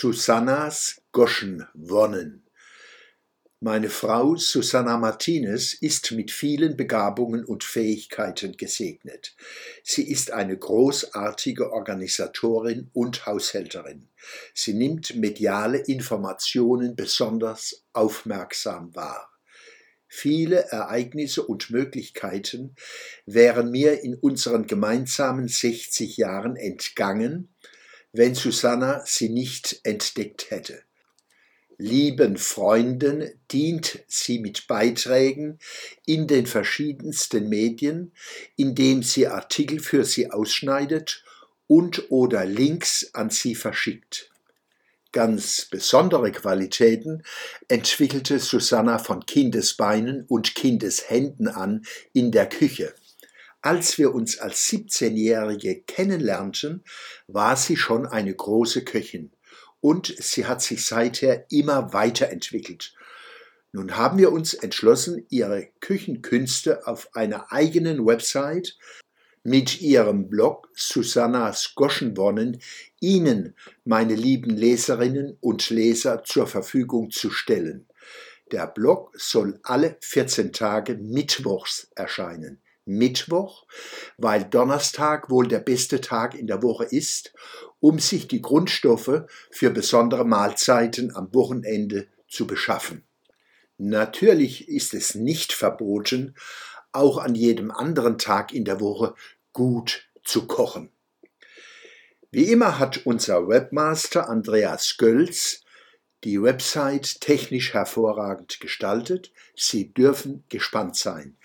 Susannas Goschenwonnen Meine Frau Susanna Martinez ist mit vielen Begabungen und Fähigkeiten gesegnet. Sie ist eine großartige Organisatorin und Haushälterin. Sie nimmt mediale Informationen besonders aufmerksam wahr. Viele Ereignisse und Möglichkeiten wären mir in unseren gemeinsamen 60 Jahren entgangen, wenn Susanna sie nicht entdeckt hätte. Lieben Freunden dient sie mit Beiträgen in den verschiedensten Medien, indem sie Artikel für sie ausschneidet und oder Links an sie verschickt. Ganz besondere Qualitäten entwickelte Susanna von Kindesbeinen und Kindeshänden an in der Küche. Als wir uns als 17-Jährige kennenlernten, war sie schon eine große Köchin und sie hat sich seither immer weiterentwickelt. Nun haben wir uns entschlossen, ihre Küchenkünste auf einer eigenen Website mit ihrem Blog Susannas Goschenwonnen Ihnen, meine lieben Leserinnen und Leser, zur Verfügung zu stellen. Der Blog soll alle 14 Tage mittwochs erscheinen. Mittwoch, weil Donnerstag wohl der beste Tag in der Woche ist, um sich die Grundstoffe für besondere Mahlzeiten am Wochenende zu beschaffen. Natürlich ist es nicht verboten, auch an jedem anderen Tag in der Woche gut zu kochen. Wie immer hat unser Webmaster Andreas Gölz die Website technisch hervorragend gestaltet. Sie dürfen gespannt sein.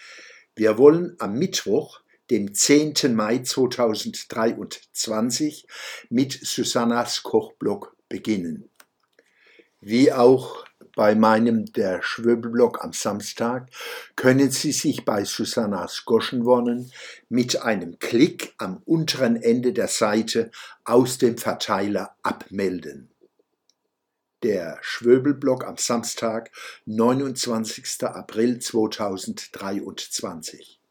Wir wollen am Mittwoch, dem 10. Mai 2023, mit Susannas Kochblog beginnen. Wie auch bei meinem Der Schwöbelblog am Samstag können Sie sich bei Susannas Goschenwonnen mit einem Klick am unteren Ende der Seite aus dem Verteiler abmelden der Schwöbelblock am Samstag, 29. April 2023.